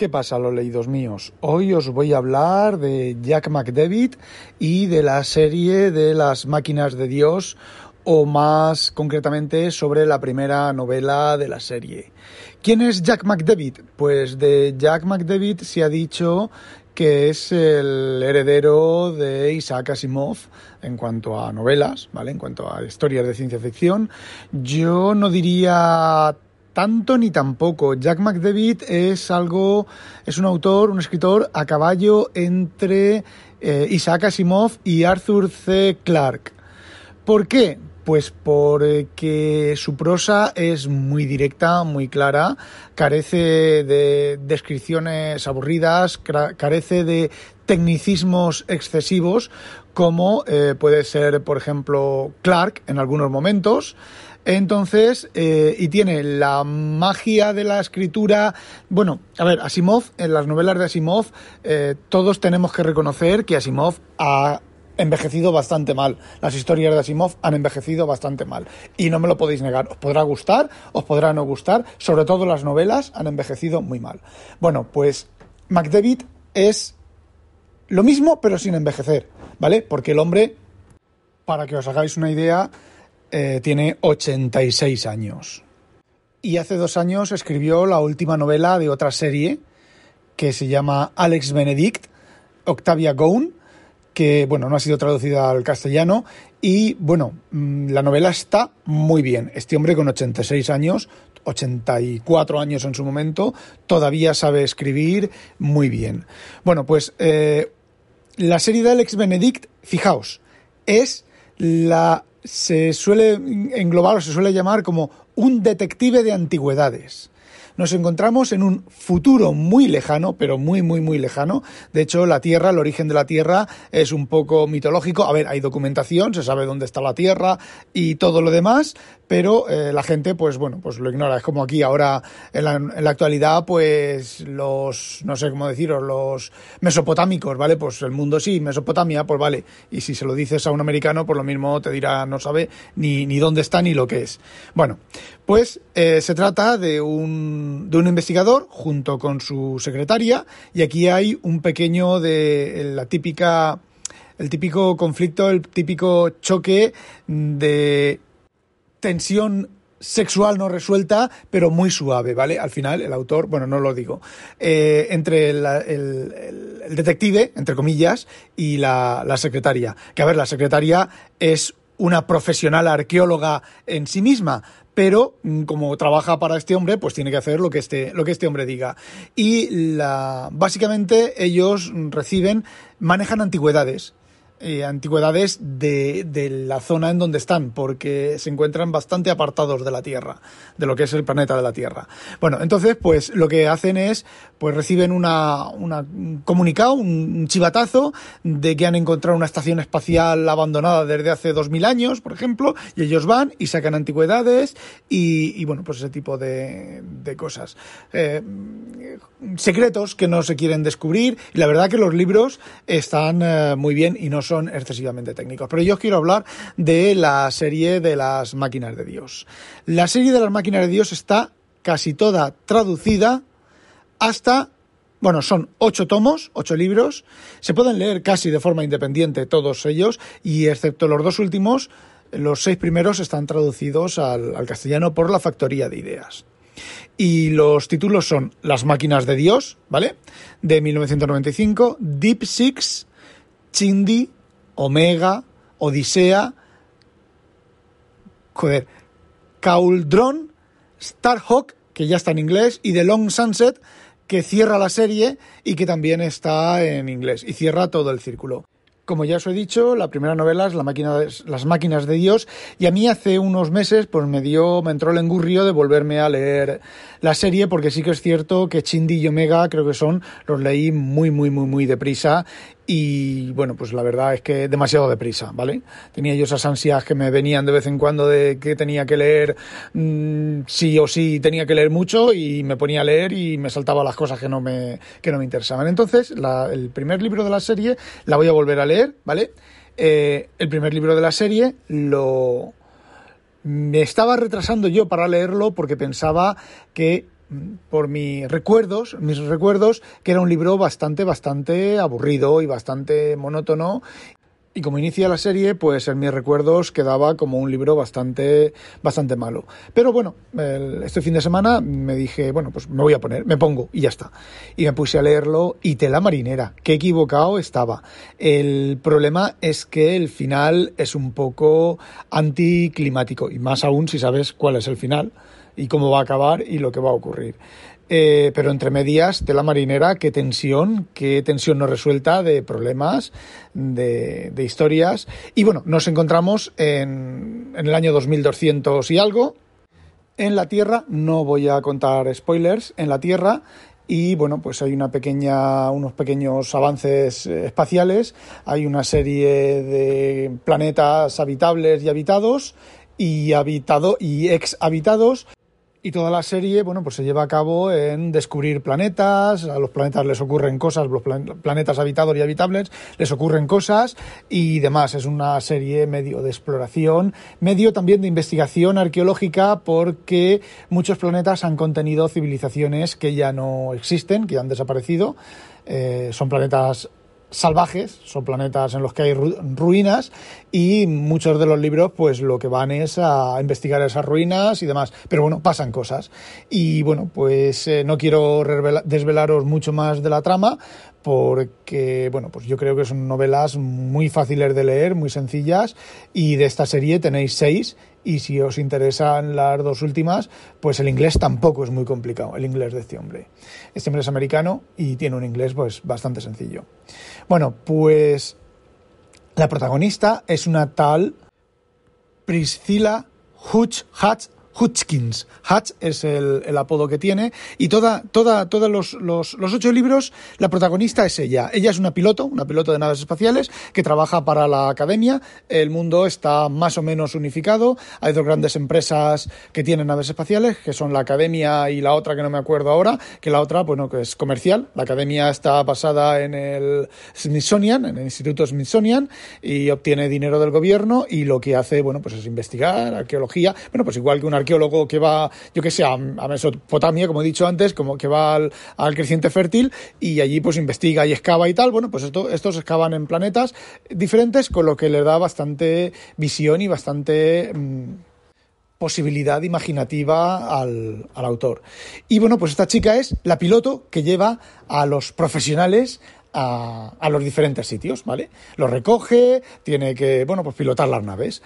¿Qué pasa, los leídos míos? Hoy os voy a hablar de Jack McDavid y de la serie de las máquinas de Dios, o más concretamente sobre la primera novela de la serie. ¿Quién es Jack McDavid? Pues de Jack McDavid se ha dicho que es el heredero de Isaac Asimov en cuanto a novelas, ¿vale? En cuanto a historias de ciencia ficción. Yo no diría tanto ni tampoco. Jack McDavid es algo, es un autor, un escritor a caballo entre eh, Isaac Asimov y Arthur C. Clarke. ¿Por qué? Pues porque su prosa es muy directa, muy clara, carece de descripciones aburridas, carece de tecnicismos excesivos, como eh, puede ser, por ejemplo, Clark en algunos momentos. Entonces, eh, y tiene la magia de la escritura. Bueno, a ver, Asimov, en las novelas de Asimov, eh, todos tenemos que reconocer que Asimov ha envejecido bastante mal. Las historias de Asimov han envejecido bastante mal. Y no me lo podéis negar. Os podrá gustar, os podrá no gustar. Sobre todo las novelas han envejecido muy mal. Bueno, pues McDavid es lo mismo, pero sin envejecer, ¿vale? Porque el hombre, para que os hagáis una idea, eh, tiene 86 años. Y hace dos años escribió la última novela de otra serie que se llama Alex Benedict, Octavia Gone, que bueno, no ha sido traducida al castellano y bueno, mm, la novela está muy bien. Este hombre con 86 años, 84 años en su momento, todavía sabe escribir muy bien. Bueno, pues eh, la serie de Alex Benedict, fijaos, es la se suele englobar o se suele llamar como un detective de antigüedades. Nos encontramos en un futuro muy lejano, pero muy, muy, muy lejano. De hecho, la Tierra, el origen de la Tierra es un poco mitológico. A ver, hay documentación, se sabe dónde está la Tierra y todo lo demás, pero eh, la gente, pues bueno, pues lo ignora. Es como aquí ahora, en la, actualidad, pues los, no sé cómo deciros, los mesopotámicos, ¿vale? Pues el mundo sí, Mesopotamia, pues vale. Y si se lo dices a un americano, pues lo mismo te dirá, no sabe ni, ni dónde está ni lo que es. Bueno, pues eh, se trata de un, de un investigador junto con su secretaria y aquí hay un pequeño de la típica el típico conflicto, el típico choque de tensión sexual no resuelta, pero muy suave, ¿vale? Al final, el autor, bueno, no lo digo, eh, entre el, el, detective, entre comillas, y la, la secretaria. Que a ver, la secretaria es una profesional arqueóloga en sí misma, pero mm, como trabaja para este hombre, pues tiene que hacer lo que este, lo que este hombre diga. Y la, básicamente ellos reciben, manejan antigüedades eh, antigüedades de, de, la zona en donde están, porque se encuentran bastante apartados de la Tierra, de lo que es el planeta de la Tierra. Bueno, entonces, pues lo que hacen es, pues reciben una, un comunicado, un, chivatazo de que han encontrado una estación espacial abandonada desde hace dos mil años, por ejemplo, y ellos van y sacan antigüedades y, bueno, pues ese tipo de, de cosas. Eh, secretos que no se quieren descubrir y la verdad que los libros están eh, muy bien y no son excesivamente técnicos. Pero yo os quiero hablar de la serie de las máquinas de Dios. La serie de las máquinas de Dios está casi toda traducida hasta bueno, son ocho tomos, ocho libros. Se pueden leer casi de forma independiente todos ellos, y excepto los dos últimos, los seis primeros están traducidos al, al castellano por la Factoría de Ideas. Y los títulos son Las máquinas de Dios, ¿vale? De 1995, Deep Six, Chindi, Omega, Odisea, joder, Cauldron, Starhawk, que ya está en inglés, y The Long Sunset, que cierra la serie y que también está en inglés, y cierra todo el círculo. Como ya os he dicho, la primera novela es la máquina Las máquinas de Dios y a mí hace unos meses pues me dio, me entró el engurrio de volverme a leer la serie porque sí que es cierto que Chindi y Omega creo que son, los leí muy, muy, muy, muy deprisa y bueno, pues la verdad es que demasiado deprisa, ¿vale? Tenía yo esas ansias que me venían de vez en cuando de que tenía que leer mmm, sí o sí, tenía que leer mucho y me ponía a leer y me saltaba las cosas que no me, que no me interesaban. Entonces, la, el primer libro de la serie la voy a volver a leer, ¿vale? Eh, el primer libro de la serie lo... Me estaba retrasando yo para leerlo porque pensaba que por mis recuerdos, mis recuerdos, que era un libro bastante, bastante aburrido y bastante monótono y como inicia la serie, pues en mis recuerdos quedaba como un libro bastante, bastante malo. Pero bueno, este fin de semana me dije, bueno, pues me voy a poner, me pongo y ya está. Y me puse a leerlo y tela marinera, qué equivocado estaba. El problema es que el final es un poco anticlimático y más aún si sabes cuál es el final y cómo va a acabar y lo que va a ocurrir. Eh, pero entre medias, de la marinera, qué tensión, qué tensión no resuelta de problemas, de, historias. Y bueno, nos encontramos en, en el año 2200 y algo, en la Tierra, no voy a contar spoilers, en la Tierra, y bueno, pues hay una pequeña, unos pequeños avances eh, espaciales, hay una serie de planetas habitables y habitados y habitado y ex habitados y toda la serie, bueno, pues se lleva a cabo en descubrir planetas, a los planetas les ocurren cosas, los planetas habitados y habitables les ocurren cosas y demás. Es una serie medio de exploración, medio también de investigación arqueológica porque muchos planetas han contenido civilizaciones que ya no existen, que ya han desaparecido. Eh, son planetas salvajes, son planetas en los que hay ruinas y muchos de los libros pues lo que van es a investigar esas ruinas y demás, pero bueno, pasan cosas. Y bueno, pues eh, no quiero desvelaros mucho más de la trama porque bueno, pues yo creo que son novelas muy fáciles de leer, muy sencillas y de esta serie tenéis seis y si os interesan las dos últimas, pues el inglés tampoco es muy complicado, el inglés de este hombre. Este hombre es americano y tiene un inglés pues bastante sencillo. Bueno, pues la protagonista es una tal Priscilla Hutch Hatch Hutchkins. Hutch es el, apodo que tiene. Y toda, toda, todos los, los, ocho libros, la protagonista es ella. Ella es una piloto, una piloto de naves espaciales, que trabaja para la academia. El mundo está más o menos unificado. Hay dos grandes empresas que tienen naves espaciales, que son la academia y la otra que no me acuerdo ahora, que la otra, bueno, que es comercial. La academia está basada en el Smithsonian, en el Instituto Smithsonian, y obtiene dinero del gobierno y lo que hace, bueno, pues es investigar arqueología. Bueno, pues igual que una arqueólogo que va, yo que sé, a, Mesopotamia, como he dicho antes, como que va al, creciente fértil y allí pues investiga y excava y tal. Bueno, pues esto, estos excavan en planetas diferentes, con lo que le da bastante visión y bastante... Mm, posibilidad imaginativa al, al, autor. Y bueno, pues esta chica es la piloto que lleva a los profesionales a, los diferentes sitios, ¿vale? Lo recoge, tiene que, bueno, pues pilotar las naves.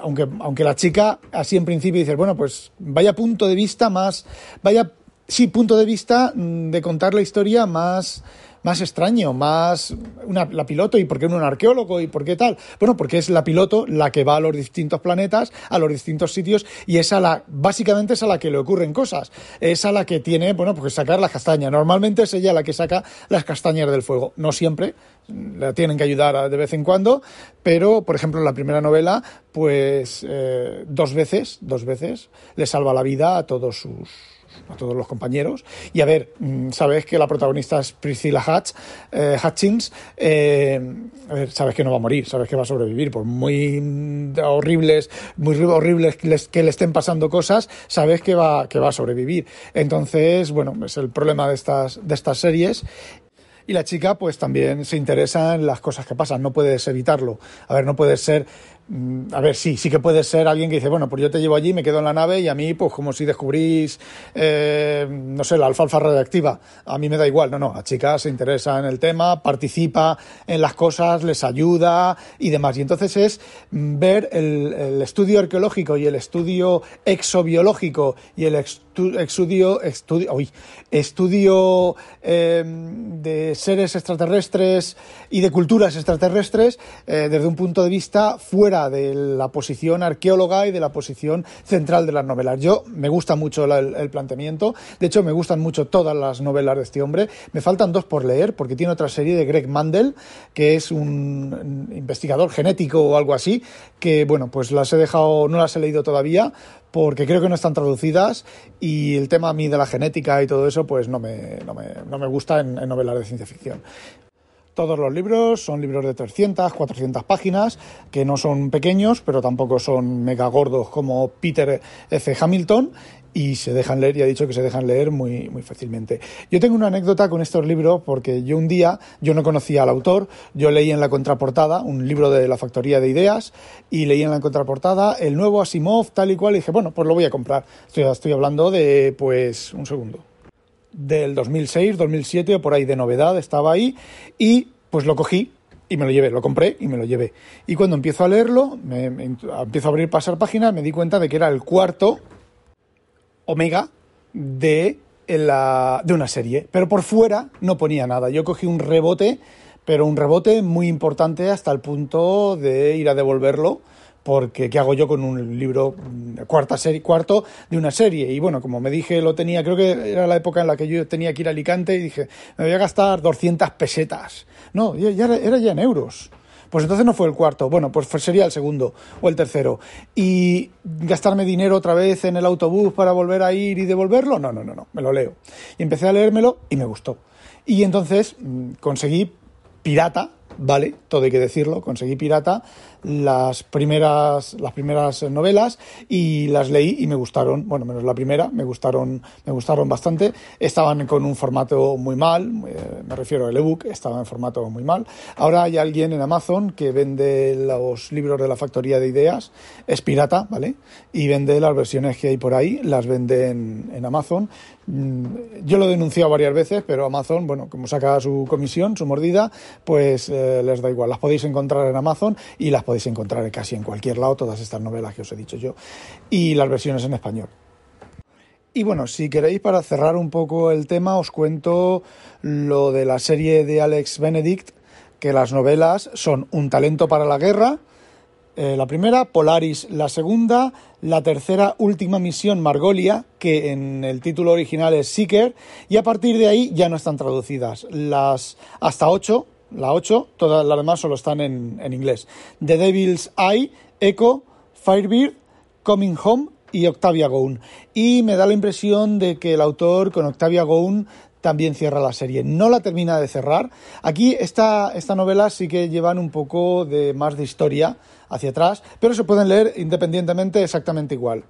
aunque, aunque la chica, así en principio, dice, bueno, pues vaya punto de vista más, vaya, sí, punto de vista mm, de contar la historia más más extraño, más una, la piloto y por qué un arqueólogo y por qué tal. Bueno, porque es la piloto la que va a los distintos planetas, a los distintos sitios y es a la, básicamente es a la que le ocurren cosas. Es a la que tiene, bueno, pues sacar las castañas. Normalmente es ella la que saca las castañas del fuego. No siempre, la tienen que ayudar de vez en cuando, pero por ejemplo en la primera novela, pues eh, dos veces, dos veces le salva la vida a todos sus a todos los compañeros. Y a ver, mm, sabes que la protagonista es Priscilla Hatch, eh, Hutchins. Eh, a ver, sabes que no va a morir, sabes que va a sobrevivir. Por muy mm, horribles, muy horribles que, le estén pasando cosas, sabes que va, que va a sobrevivir. Entonces, bueno, es el problema de estas, de estas series y la chica pues también se interesa en las cosas que pasan, no puedes evitarlo. A ver, no puedes ser a ver, sí, sí que puede ser alguien que dice, bueno, pues yo te llevo allí, me quedo en la nave y a mí, pues como si descubrís, eh, no sé, la alfalfa radiactiva. A mí me da igual, no, no, la chica se interesa en el tema, participa en las cosas, les ayuda y demás. Y entonces es mm, ver el, estudio arqueológico y el estudio exobiológico y el estudio, estudio, estudio em, de seres extraterrestres y de culturas extraterrestres eh, desde un punto de vista fuera de la posición arqueóloga y de la posición central de las novelas. Yo me gusta mucho el, planteamiento, de hecho me gustan mucho todas las novelas de este hombre. Me faltan dos por leer porque tiene otra serie de Greg Mandel, que es un investigador genético o algo así, que bueno, pues las he dejado, no las he leído todavía porque creo que no están traducidas y el tema a mí de la genética y todo eso pues no me, no me, gusta en novelas de ciencia ficción. Todos los libros son libros de 300, 400 páginas, que no son pequeños, pero tampoco son mega gordos como Peter F. Hamilton, y se dejan leer y ha dicho que se dejan leer muy, muy fácilmente. Yo tengo una anécdota con estos libros porque yo un día, yo no conocía al autor, yo leí en la contraportada un libro de la Factoría de Ideas y leí en la contraportada el nuevo Asimov tal y cual y dije, bueno, pues lo voy a comprar. Estoy, estoy hablando de, pues, un segundo, del 2006, 2007 o por ahí de novedad, estaba ahí y pues lo cogí y me lo llevé, lo compré y me lo llevé. Y cuando empiezo a leerlo, me, empiezo a abrir, pasar páginas, me di cuenta de que era el cuarto Omega de, la, de una serie. Pero por fuera no ponía nada. Yo cogí un rebote, pero un rebote muy importante hasta el punto de ir a devolverlo porque ¿qué hago yo con un libro cuarta serie, cuarto de una serie? Y bueno, como me dije, lo tenía, creo que era la época en la que yo tenía que ir a Alicante y dije, me voy a gastar 200 pesetas. No, ya, era, era ya en euros. Pues entonces no fue el cuarto, bueno, pues sería el segundo o el tercero. ¿Y gastarme dinero otra vez en el autobús para volver a ir y devolverlo? No, no, no, no, me lo leo. Y empecé a leérmelo y me gustó. Y entonces mm, conseguí pirata, ¿vale? Todo hay que decirlo, conseguí pirata las primeras, las primeras novelas y las leí y me gustaron, bueno, menos la primera, me gustaron, me gustaron bastante. Estaban con un formato muy mal, eh, me refiero al ebook, estaba en formato muy mal. Ahora hay alguien en Amazon que vende los libros de la factoría de ideas, es pirata, ¿vale? Y vende las versiones que hay por ahí, las vende en, Amazon. Mm, yo lo he denunciado varias veces, pero Amazon, bueno, como saca su comisión, su mordida, pues eh, les da igual. Las podéis encontrar en Amazon y las podéis encontrar casi en cualquier lado, todas estas novelas que os he dicho yo, y las versiones en español. Y bueno, si queréis para cerrar un poco el tema, os cuento lo de la serie de Alex Benedict, que las novelas son Un talento para la guerra, eh, la primera, Polaris la segunda, la tercera, Última misión Margolia, que en el título original es Seeker, y a partir de ahí ya no están traducidas. Las hasta ocho la 8, todas las demás solo están en, en inglés. The Devil's Eye, Echo, Firebird, Coming Home y Octavia Gone. Y me da la impresión de que el autor con Octavia Gone también cierra la serie. No la termina de cerrar. Aquí esta, esta novela sí que llevan un poco de más de historia hacia atrás, pero se pueden leer independientemente exactamente igual.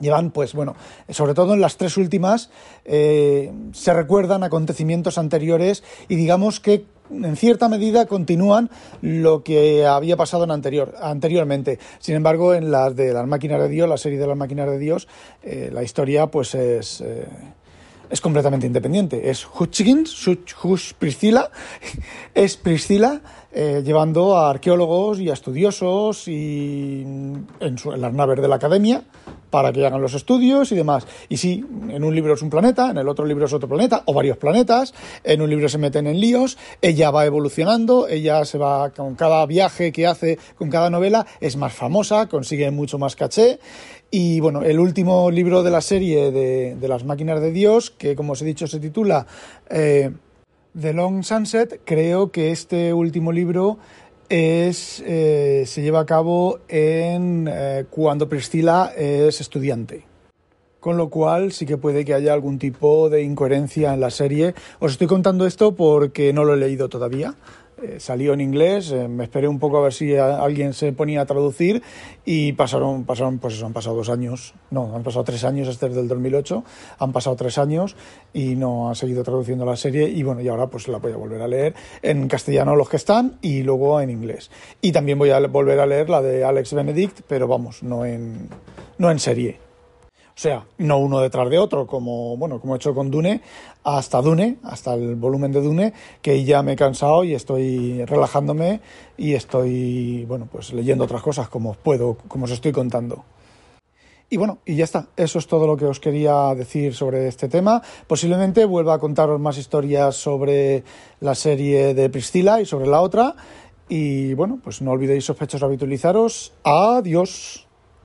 Llevan, pues bueno, sobre todo en las tres últimas, eh, se recuerdan acontecimientos anteriores y digamos que en cierta medida continúan lo que había pasado en anterior, anteriormente. Sin embargo, en las de las máquinas de Dios, la serie de las máquinas de Dios, eh, la historia pues es, eh, es completamente independiente. Es Hutchins, Hush Priscilla, es Priscilla eh, llevando a arqueólogos y a estudiosos y en, en las naves de la academia para que hagan los estudios y demás. Y sí, en un libro es un planeta, en el otro libro es otro planeta, o varios planetas, en un libro se meten en líos, ella va evolucionando, ella se va, con cada viaje que hace, con cada novela, es más famosa, consigue mucho más caché. Y bueno, el último libro de la serie de, las máquinas de Dios, que como os he dicho se titula eh, The Long Sunset, creo que este último libro es, eh, se lleva a cabo en eh, cuando Priscila es estudiante. Con lo cual sí que puede que haya algún tipo de incoherencia en la serie. Os estoy contando esto porque no lo he leído todavía. Eh, salió en inglés, eh, me esperé un poco a ver si alguien se ponía a traducir y pasaron, pasaron, pues eso, han pasado dos años, no, han pasado tres años, este es del 2008, han pasado tres años y no ha seguido traduciendo la serie y bueno, y ahora pues la voy a volver a leer en castellano los que están y luego en inglés. Y también voy a volver a leer la de Alex Benedict, pero vamos, no en, no en serie. O sea, no uno detrás de otro, como, bueno, como he hecho con Dune, hasta Dune, hasta el volumen de Dune, que ya me he cansado y estoy relajándome y estoy, bueno, pues leyendo otras cosas como puedo, como os estoy contando. Y bueno, y ya está. Eso es todo lo que os quería decir sobre este tema. Posiblemente vuelva a contaros más historias sobre la serie de Priscila y sobre la otra. Y bueno, pues no olvidéis sospechosos habitualizaros. Adiós.